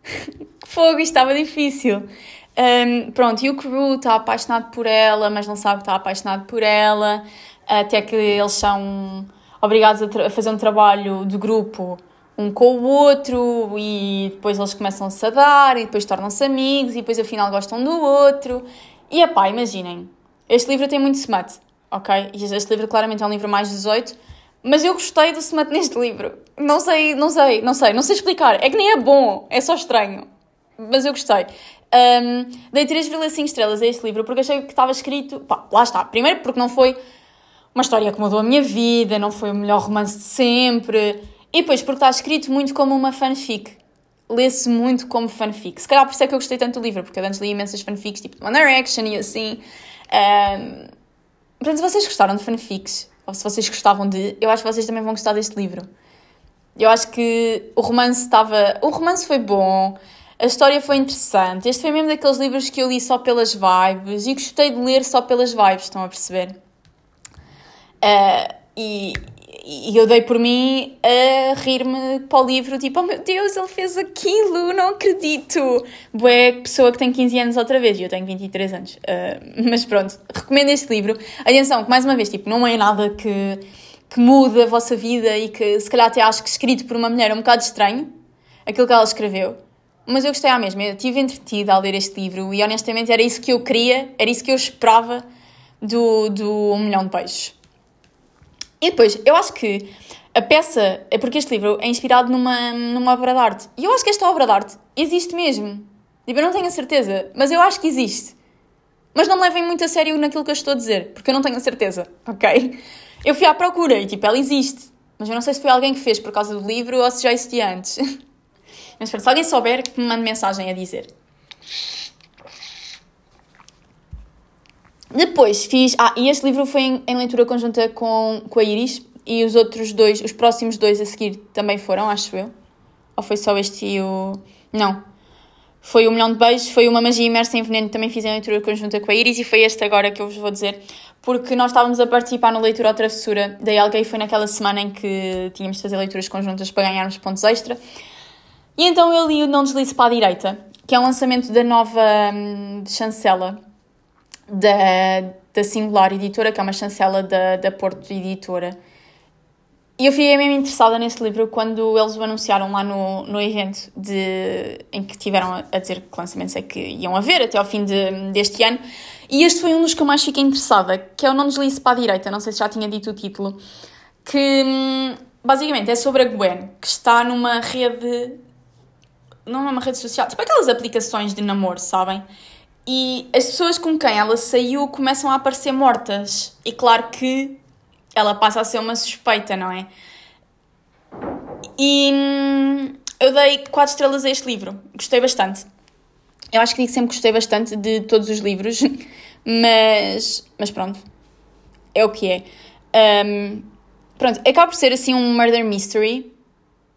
Fogo, isto estava difícil. Um, pronto, e o Cru está apaixonado por ela, mas não sabe que está apaixonado por ela. Até que eles são obrigados a, a, fazer um trabalho de grupo um com o outro e depois eles começam-se a dar e depois tornam-se amigos e depois afinal gostam do outro. E pá, imaginem, este livro tem muito smut. ok? Este livro claramente é um livro mais 18, mas eu gostei do smut neste livro. Não sei, não sei, não sei, não sei explicar. É que nem é bom, é só estranho. Mas eu gostei. Um, dei 3,5 estrelas a este livro porque achei que estava escrito. Pá, lá está. Primeiro porque não foi uma história que mudou a minha vida, não foi o melhor romance de sempre. E depois porque está escrito muito como uma fanfic. Lê-se muito como fanfic. Se calhar por isso é que eu gostei tanto do livro, porque eu antes li imensas fanfics, tipo One Direction e assim. Um, portanto, se vocês gostaram de fanfics, ou se vocês gostavam de, eu acho que vocês também vão gostar deste livro. Eu acho que o romance estava. O romance foi bom, a história foi interessante. Este foi mesmo daqueles livros que eu li só pelas vibes e gostei de ler só pelas vibes, estão a perceber? Uh, e, e eu dei por mim a rir-me para o livro, tipo, oh meu Deus, ele fez aquilo, não acredito. Boé, pessoa que tem 15 anos outra vez, e eu tenho 23 anos. Uh, mas pronto, recomendo este livro. Atenção, que mais uma vez, tipo, não é nada que, que mude a vossa vida e que se calhar até acho que escrito por uma mulher é um bocado estranho, aquilo que ela escreveu. Mas eu gostei à mesma, eu estive entretida a ler este livro e honestamente era isso que eu queria, era isso que eu esperava do, do Um Milhão de Peixes. E depois, eu acho que a peça é porque este livro é inspirado numa, numa obra de arte. E eu acho que esta obra de arte existe mesmo. Tipo, eu não tenho a certeza, mas eu acho que existe. Mas não me levem muito a sério naquilo que eu estou a dizer, porque eu não tenho a certeza, ok? Eu fui à procura e, tipo, ela existe. Mas eu não sei se foi alguém que fez por causa do livro ou se já existia antes. Mas pronto, se alguém souber, que me mande mensagem a dizer. Depois fiz. Ah, e este livro foi em, em, leitura conjunta com, com a Iris e os outros dois, os próximos dois a seguir também foram, acho eu. Ou foi só este e o. Não. Foi o Milhão de Beijos, foi uma Magia Imersa em Veneno, também fiz em leitura conjunta com a Iris e foi este agora que eu vos vou dizer, porque nós estávamos a participar no Leitura ou Travessura da Alguém foi naquela semana em que tínhamos de fazer leituras conjuntas para ganharmos pontos extra. E então eu li o Não Deslize para a Direita, que é um lançamento da nova hum, chancela da, da Singular Editora, que é uma chancela da, da Porto Editora. E eu fiquei mesmo interessada nesse livro quando eles o anunciaram lá no, no evento de, em que tiveram a, dizer que lançamentos é que iam haver até ao fim de, deste ano. E este foi um dos que eu mais fiquei interessada, que é o Não Deslize para a Direita, não sei se já tinha dito o título, que hum, basicamente é sobre a Gwen, que está numa rede. não é uma rede social, tipo aquelas aplicações de namoro, sabem? E as pessoas com quem ela saiu começam a aparecer mortas. E claro que ela passa a ser uma suspeita, não é? E hum, eu dei 4 estrelas a este livro. Gostei bastante. Eu acho que digo sempre gostei bastante de todos os livros, mas, mas pronto, é o que é. Um, pronto, acaba por ser assim um murder mystery,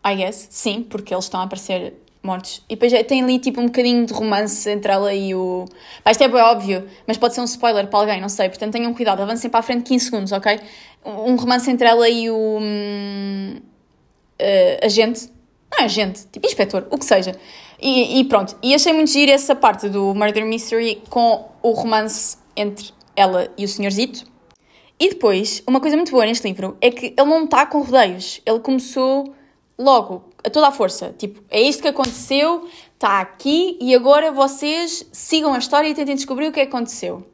I guess, sim, porque eles estão a aparecer mortos. E depois tem ali tipo um bocadinho de romance entre ela e o. Pá, isto é bem óbvio, mas pode ser um spoiler para alguém, não sei. Portanto tenham cuidado, avancem para a frente 15 segundos, ok? Um romance entre ela e o. Hum, uh, agente. Não é agente, tipo inspetor, o que seja. E, e, pronto, e achei muito giro essa parte do Murder Mystery com o romance entre ela e o Senhorzito. E depois, uma coisa muito boa neste livro é que ele não está com rodeios. Ele começou logo, a toda a força. Tipo, é isto que aconteceu, está aqui e agora vocês sigam a história e tentem descobrir o que aconteceu.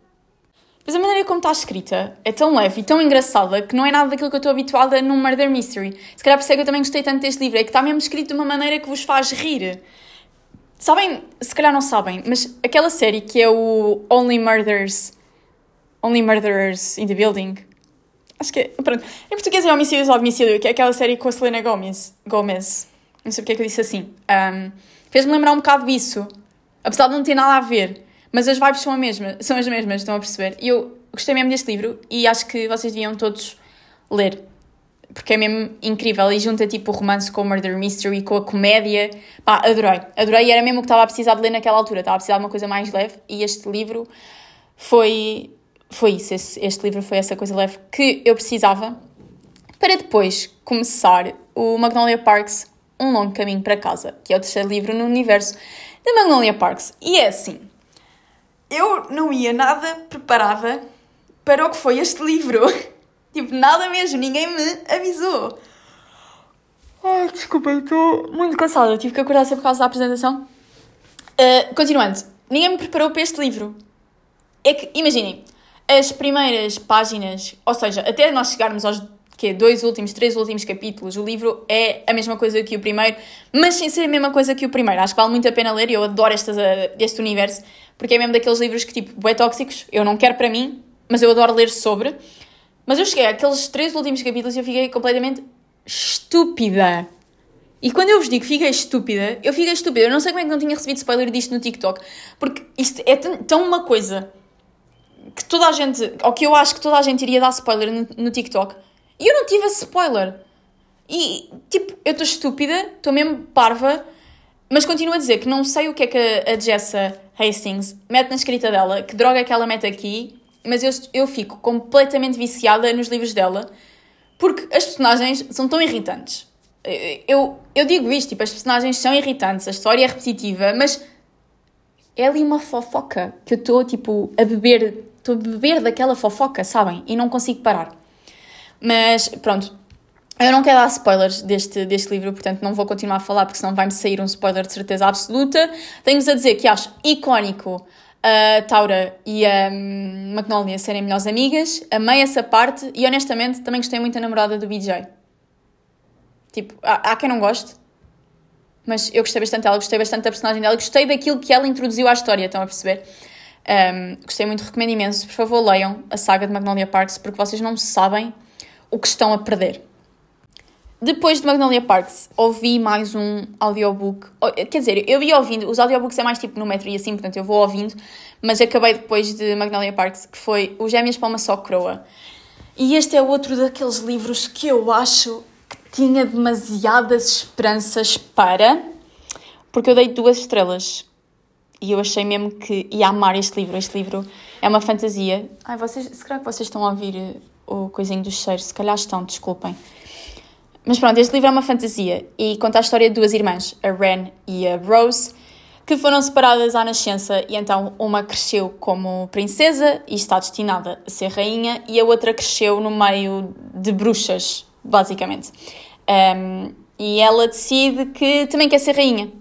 Mas a maneira como está escrita é tão leve e tão engraçada que não é nada daquilo que eu estou habituada num murder mystery. Se calhar por isso é que eu também gostei tanto deste livro, é que está mesmo escrito de uma maneira que vos faz rir. Sabem, se calhar não sabem, mas aquela série que é o Only Murders, Only Murderers in the Building, Acho que é. Pronto. Em português é Homicídios ao Domicílio, que é aquela série com a Selena Gomez. Gomez. Não sei porque é que eu disse assim. Um, Fez-me lembrar um bocado disso. Apesar de não ter nada a ver. Mas as vibes são, a mesma, são as mesmas, estão a perceber? E eu gostei mesmo deste livro e acho que vocês deviam todos ler. Porque é mesmo incrível e junta tipo o romance com o murder mystery, com a comédia. Pá, adorei. Adorei e era mesmo o que estava a precisar de ler naquela altura. Estava a precisar de uma coisa mais leve e este livro foi foi isso, esse, este livro foi essa coisa leve que eu precisava para depois começar o Magnolia Parks, Um Longo Caminho para Casa, que é o terceiro livro no universo da Magnolia Parks. E é assim, eu não ia nada preparada para o que foi este livro. tipo, nada mesmo, ninguém me avisou. Ai, desculpa, estou muito cansada, tive que acordar sempre por causa da apresentação. Uh, continuando, ninguém me preparou para este livro. É que, imaginem, As primeiras páginas, ou seja, até nós chegarmos aos que dois últimos, três últimos capítulos, o livro é a mesma coisa que o primeiro, mas sem ser a mesma coisa que o primeiro. Acho que vale muito a pena ler e eu adoro estas, este universo, porque é mesmo daqueles livros que, tipo, é tóxicos, eu não quero para mim, mas eu adoro ler sobre. Mas eu cheguei àqueles três últimos capítulos e eu fiquei completamente estúpida. E quando eu vos digo fiquei estúpida, eu fiquei estúpida. Eu não sei como é que não tinha recebido spoiler disto no TikTok, porque isto é tão uma coisa que toda a gente, ou que eu acho que toda a gente iria dar spoiler no, no TikTok, e eu não tive esse spoiler. E, tipo, eu estou estúpida, estou mesmo parva, mas continuo a dizer que não sei o que é que a, Jessa Hastings mete na escrita dela, que droga é que ela mete aqui, mas eu, eu fico completamente viciada nos livros dela, porque as personagens são tão irritantes. Eu, eu digo isto, tipo, as personagens são irritantes, a história é repetitiva, mas é ali uma fofoca que eu estou, tipo, a beber, estou a beber daquela fofoca, sabem? E não consigo parar. Mas pronto, eu não quero dar spoilers deste, deste livro, portanto não vou continuar a falar porque senão vai-me sair um spoiler de certeza absoluta. Tenho-vos a dizer que acho icónico a Taura e a hum, Magnolia serem melhores amigas. Amei essa parte e honestamente também gostei muito da namorada do BJ. Tipo, há, há quem não goste, mas eu gostei bastante dela, gostei bastante da personagem dela, gostei daquilo que ela introduziu à história, estão a perceber? Um, gostei muito, recomendo imenso. Por favor, leiam a saga de Magnolia Parks porque vocês não sabem o que estão a perder. Depois de Magnolia Parks, ouvi mais um audiobook. Quer dizer, eu ia ouvindo, os audiobooks é mais tipo no metro e assim, portanto eu vou ouvindo, mas acabei depois de Magnolia Parks, que foi O Gêmeas para uma Só Croa. E este é outro daqueles livros que eu acho que tinha demasiadas esperanças para, porque eu dei duas estrelas. E eu achei mesmo que ia amar este livro. Este livro é uma fantasia. Ai, vocês, se calhar que vocês estão a ouvir o coisinho dos cheiros, se calhar estão, desculpem. Mas pronto, este livro é uma fantasia e conta a história de duas irmãs, a Ren e a Rose, que foram separadas à nascença e então uma cresceu como princesa e está destinada a ser rainha e a outra cresceu no meio de bruxas, basicamente. Um, e ela decide que também quer ser rainha,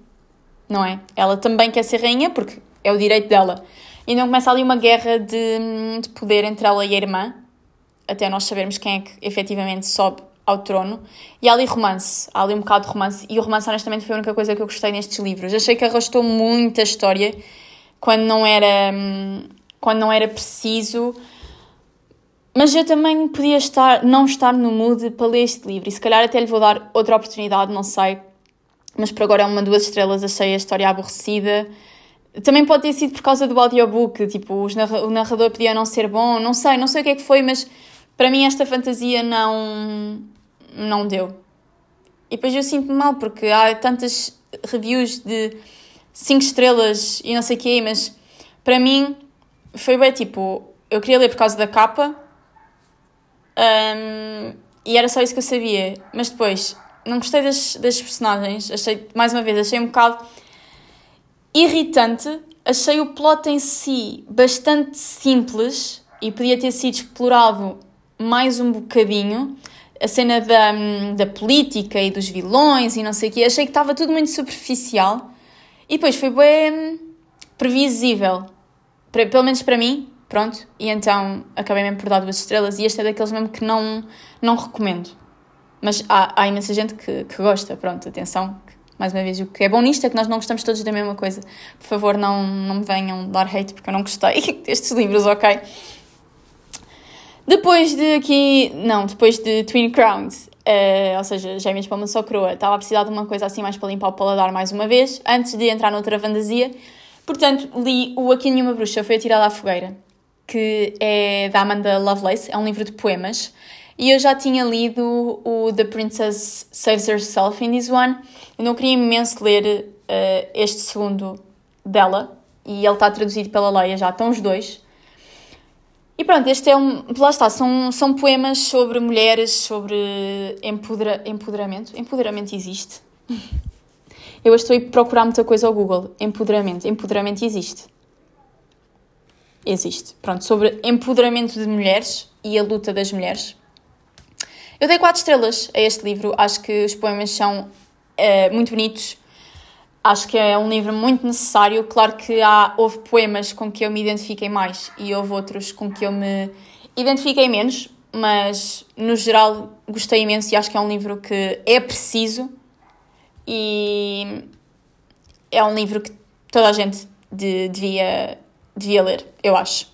não é? Ela também quer ser rainha porque é o direito dela. E então começa ali uma guerra de, de poder entre ela e a irmã, até nós sabermos quem é que efetivamente sobe ao trono. E há ali romance, há ali um bocado de romance. E o romance, honestamente, foi a única coisa que eu gostei nestes livros. Achei que arrastou muito a história quando não era, quando não era preciso. Mas eu também podia estar, não estar no mood para ler este livro. E se calhar até lhe vou dar outra oportunidade, não sei. Mas por agora é uma, duas estrelas. Achei a história aborrecida. Também pode ter sido por causa do audiobook. Tipo, o narrador podia não ser bom. Não sei, não sei o que é que foi, mas para mim esta fantasia não, não deu. E depois eu sinto-me mal porque há tantas reviews de 5 estrelas e não sei o quê, mas para mim foi bem tipo, eu queria ler por causa da capa um, e era só isso que eu sabia, mas depois não gostei das, das personagens, achei, mais uma vez, achei um bocado irritante, achei o plot em si bastante simples e podia ter sido explorado mais um bocadinho a cena da, da política e dos vilões e não sei o quê. Achei que estava tudo muito superficial e depois foi bem previsível, para, pelo menos para mim. Pronto, e então acabei mesmo por dar duas estrelas e este é daqueles mesmo que não, não recomendo. Mas há, há imensa gente que, que gosta, pronto, atenção, mais uma vez, o que é bom nisto é que nós não gostamos todos da mesma coisa. Por favor, não, não me venham dar hate porque eu não gostei destes livros, ok? Depois de aqui. Não, depois de Twin Crowns, uh, ou seja, Gêmeas para uma só coroa, estava a precisar de uma coisa assim mais para limpar o paladar mais uma vez, antes de entrar noutra fantasia. Portanto, li O Aqui Nenhuma Bruxa Foi Atirada à Fogueira, que é da Amanda Lovelace, é um livro de poemas. E eu já tinha lido o The Princess Saves Herself in This One. Eu não queria imenso ler uh, este segundo dela, e ele está traduzido pela Leia, já estão os dois. E pronto, este é um. Lá está, são, são poemas sobre mulheres, sobre empodera, empoderamento. Empoderamento existe. Eu estou a procurar muita coisa ao Google. Empoderamento. Empoderamento existe. Existe. Pronto, sobre empoderamento de mulheres e a luta das mulheres. Eu dei quatro estrelas a este livro. Acho que os poemas são uh, muito bonitos. Acho que é um livro muito necessário. Claro que há, houve poemas com que eu me identifiquei mais e houve outros com que eu me identifiquei menos, mas no geral gostei imenso e acho que é um livro que é preciso e é um livro que toda a gente de, devia, devia ler, eu acho.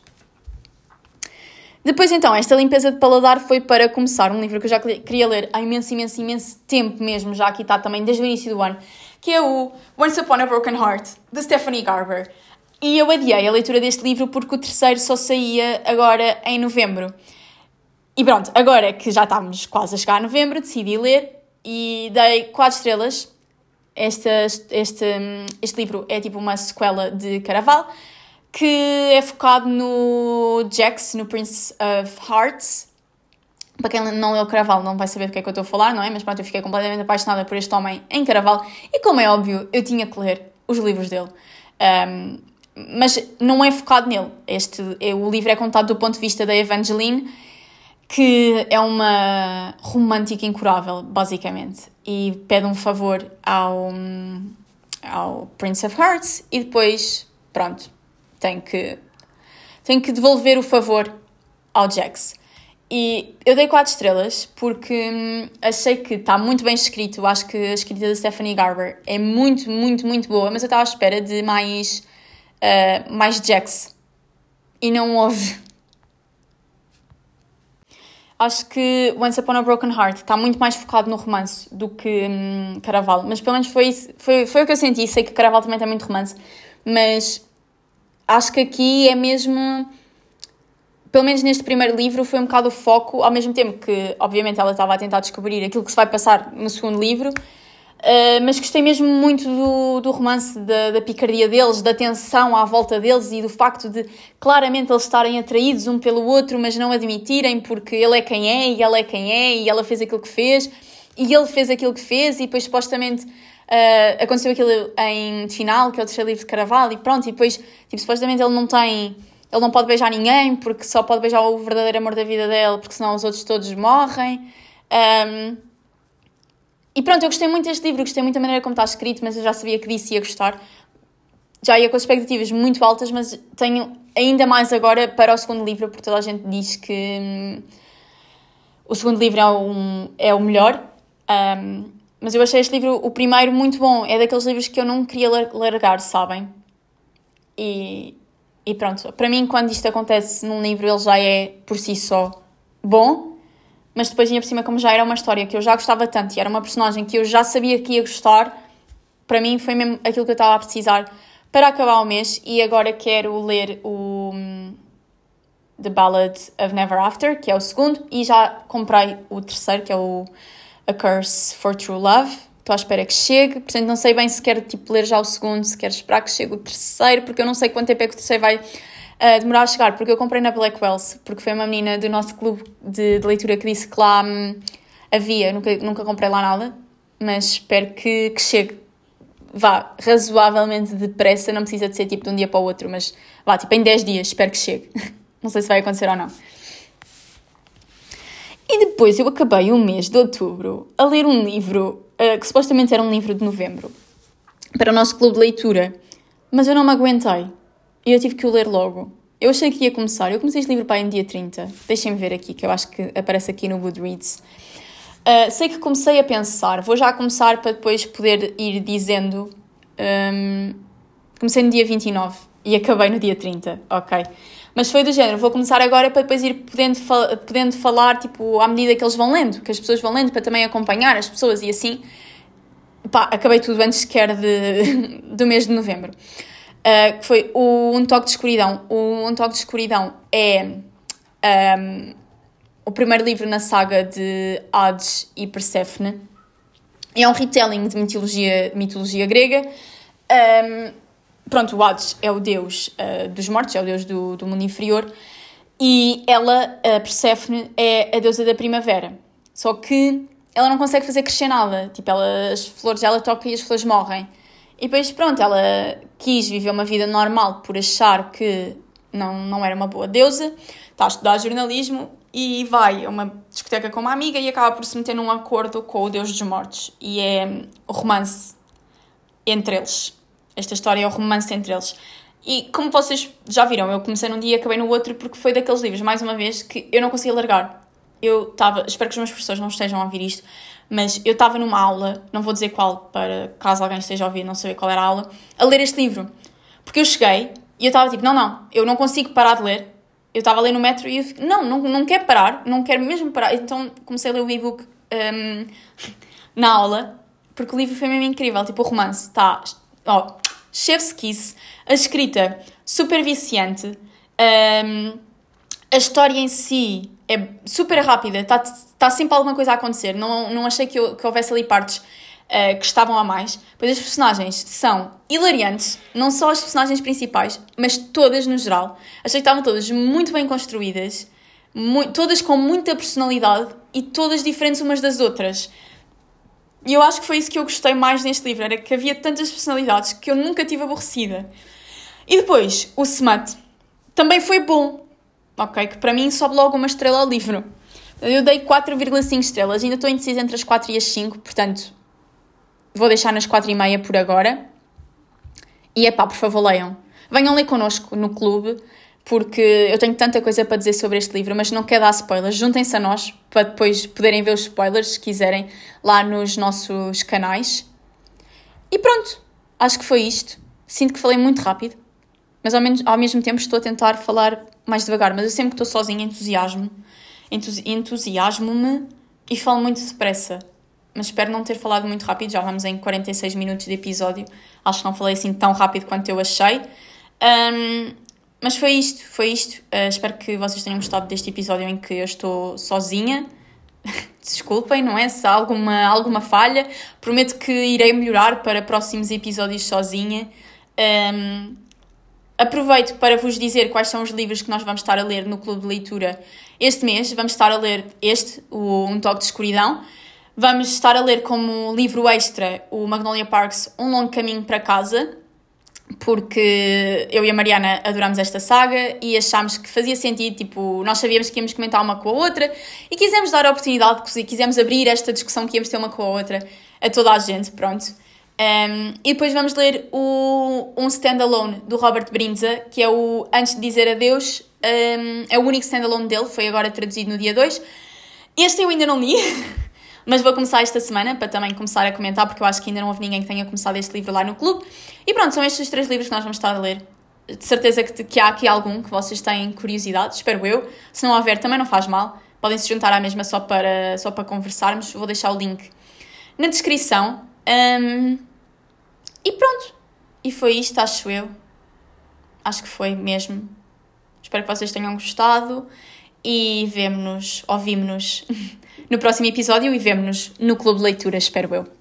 Depois, então, esta limpeza de paladar foi para começar um livro que eu já queria ler há imenso, imenso, imenso tempo mesmo, já aqui está também desde o início do ano, que é o Once Upon a Broken Heart, de Stephanie Garber. E eu adiei a leitura deste livro porque o terceiro só saía agora em novembro. E pronto, agora que já estamos quase a chegar a novembro, decidi ler e dei 4 estrelas. Este, este, este livro é tipo uma sequela de Caraval, que é focado no Jax, no Prince of Hearts, para quem não leu Caraval não vai saber do que é que eu estou a falar, não é? Mas pronto, eu fiquei completamente apaixonada por este homem em Caraval e, como é óbvio, eu tinha que ler os livros dele. Um, mas não é focado nele. Este, é, o livro é contado do ponto de vista da Evangeline, que é uma romântica incurável, basicamente, e pede um favor ao, ao Prince of Hearts e depois, pronto, tem que, tem que devolver o favor ao Jax. E eu dei 4 estrelas porque hum, achei que está muito bem escrito. Acho que a escrita da Stephanie Garber é muito, muito, muito boa, mas eu estava à espera de mais, uh, mais Jax. E não houve. Acho que Once Upon a Broken Heart está muito mais focado no romance do que hum, Caraval. Mas pelo menos foi, foi, foi o que eu senti. Sei que Caraval também tem muito romance. Mas acho que aqui é mesmo pelo menos neste primeiro livro, foi um bocado o foco, ao mesmo tempo que, obviamente, ela estava a tentar descobrir aquilo que se vai passar no segundo livro, uh, mas gostei mesmo muito do, do romance, da, da picardia deles, da tensão à volta deles e do facto de claramente eles estarem atraídos um pelo outro, mas não admitirem porque ele é quem é e ela é quem é e ela fez aquilo que fez e ele fez aquilo que fez e depois supostamente. Uh, aconteceu aquilo em final, que é o terceiro livro de Caraval, e pronto, e depois, tipo, supostamente ele não tem ele não pode beijar ninguém porque só pode beijar o verdadeiro amor da vida dele, porque senão os outros todos morrem. Um, e pronto, eu gostei muito deste livro, gostei muito da maneira como está escrito, mas eu já sabia que disse ia gostar. Já ia com expectativas muito altas, mas tenho ainda mais agora para o segundo livro, porque toda a gente diz que hum, o segundo livro é, um, é o melhor. Um, mas eu achei este livro, o primeiro, muito bom. É daqueles livros que eu não queria largar, sabem? E, e pronto, para mim, quando isto acontece num livro, ele já é por si só bom, mas depois, ainda por cima, como já era uma história que eu já gostava tanto e era uma personagem que eu já sabia que ia gostar, para mim foi mesmo aquilo que eu estava a precisar para acabar o mês. E agora quero ler o um, The Ballad of Never After, que é o segundo, e já comprei o terceiro, que é o A Curse for True Love estou à espera que chegue, portanto não sei bem se quero tipo, ler já o segundo, se quero esperar que chegue o terceiro, porque eu não sei quanto tempo é que o terceiro vai uh, demorar a chegar, porque eu comprei na Blackwells, porque foi uma menina do nosso clube de, de leitura que disse que lá hum, havia, nunca, nunca comprei lá nada, mas espero que, que chegue. Vá, razoavelmente depressa, não precisa de ser tipo de um dia para o outro, mas vá, tipo em 10 dias, espero que chegue. não sei se vai acontecer ou não. E depois eu acabei o mês de outubro a ler um livro uh, que supostamente era um livro de novembro, para o nosso clube de leitura, mas eu não me aguentei e eu tive que o ler logo. Eu achei que ia começar, eu comecei este livro para em dia 30, deixem-me ver aqui, que eu acho que aparece aqui no Goodreads. Uh, sei que comecei a pensar, vou já começar para depois poder ir dizendo. Um, comecei no dia 29 e acabei no dia 30, ok? Mas foi do género, vou começar agora para depois ir podendo, fal podendo falar, tipo, à medida que eles vão lendo, que as pessoas vão lendo, para também acompanhar as pessoas e assim. Pá, acabei tudo antes sequer de, do mês de novembro. Uh, foi o Um Toque de Escuridão. O Um Toque de Escuridão é um, o primeiro livro na saga de Hades e Perséfone. É um retelling de mitologia, mitologia grega. Um, pronto, o Hades é o deus uh, dos mortos, é o deus do, do mundo inferior, e ela, a Perséfone, é a deusa da primavera. Só que ela não consegue fazer crescer nada. Tipo, ela, as flores, ela toca e as flores morrem. E depois, pronto, ela quis viver uma vida normal por achar que não, não era uma boa deusa, está a estudar jornalismo e vai a uma discoteca com uma amiga e acaba por se meter num acordo com o deus dos mortos. E é o romance entre eles. Esta história o romance entre eles. E como vocês já viram, eu comecei num dia e acabei no outro porque foi daqueles livros, mais uma vez, que eu não conseguia largar. Eu estava, espero que os meus professores não estejam a ouvir isto, mas eu estava numa aula, não vou dizer qual, para caso alguém esteja a ouvir não saber qual era a aula, a ler este livro. Porque eu cheguei e eu estava tipo, não, não, eu não consigo parar de ler. Eu estava a ler no metro e eu fico, não, não, não quero parar, não quero mesmo parar. Então comecei a ler o e-book um, na aula, porque o livro foi mesmo incrível. Tipo, o romance está, oh, chef's kiss, a escrita super viciante, um, a história em si é super rápida, está tá sempre alguma coisa a acontecer. Não, não achei que, eu, que houvesse ali partes uh, que estavam a mais. Pois as personagens são hilariantes, não só as personagens principais, mas todas no geral. Achei que estavam todas muito bem construídas, muito, todas com muita personalidade e todas diferentes umas das outras. E eu acho que foi isso que eu gostei mais neste livro, era que havia tantas personalidades que eu nunca tive aborrecida. E depois, o Smut também foi bom, ok? Que para mim sobe logo uma estrela ao livro. Eu dei 4,5 estrelas, ainda estou indecisa entre as 4 e as 5, portanto vou deixar nas 4,5 por agora. E é pá, por favor, leiam. Venham ler connosco no clube, porque eu tenho tanta coisa para dizer sobre este livro, mas não quero dar spoilers. Juntem-se a nós para depois poderem ver os spoilers, se quiserem, lá nos nossos canais. E pronto, acho que foi isto. Sinto que falei muito rápido, mas ao, menos, ao mesmo tempo estou a tentar falar mais devagar. Mas eu sempre que estou sozinha entusiasmo, entusiasmo-me e falo muito depressa. Mas espero não ter falado muito rápido, já vamos em 46 minutos de episódio. Acho que não falei assim tão rápido quanto eu achei. Um, mas foi isto, foi isto. Uh, espero que vocês tenham gostado deste episódio em que eu estou sozinha. Desculpem, não é? Se há alguma, alguma falha, prometo que irei melhorar para próximos episódios sozinha. Um, aproveito para vos dizer quais são os livros que nós vamos estar a ler no Clube de Leitura este mês. Vamos estar a ler este, o Um Toque de Escuridão. Vamos estar a ler como livro extra o Magnolia Parks Um Longo Caminho para Casa, porque eu e a Mariana adoramos esta saga e achámos que fazia sentido, tipo, nós sabíamos que íamos comentar uma com a outra e quisemos dar a oportunidade, quisemos abrir esta discussão que íamos ter uma com a outra a toda a gente, pronto. Um, e depois vamos ler o, um standalone do Robert Brinza, que é o Antes de Dizer Adeus, um, é o único standalone dele, foi agora traduzido no dia 2. Este eu ainda não li, Mas vou começar esta semana para também começar a comentar, porque eu acho que ainda não houve ninguém que tenha começado este livro lá no clube. E pronto, são estes três livros que nós vamos estar a ler. De certeza que, que há aqui algum que vocês têm curiosidade, espero eu. Se não houver, também não faz mal. Podem se juntar à mesma só para, só para conversarmos. Vou deixar o link na descrição. Um, e pronto. E foi isto, acho eu. Acho que foi mesmo. Espero que vocês tenham gostado e vemo-nos, ouvimos-nos no próximo episódio e vemo-nos no Clube de Leitura, espero eu.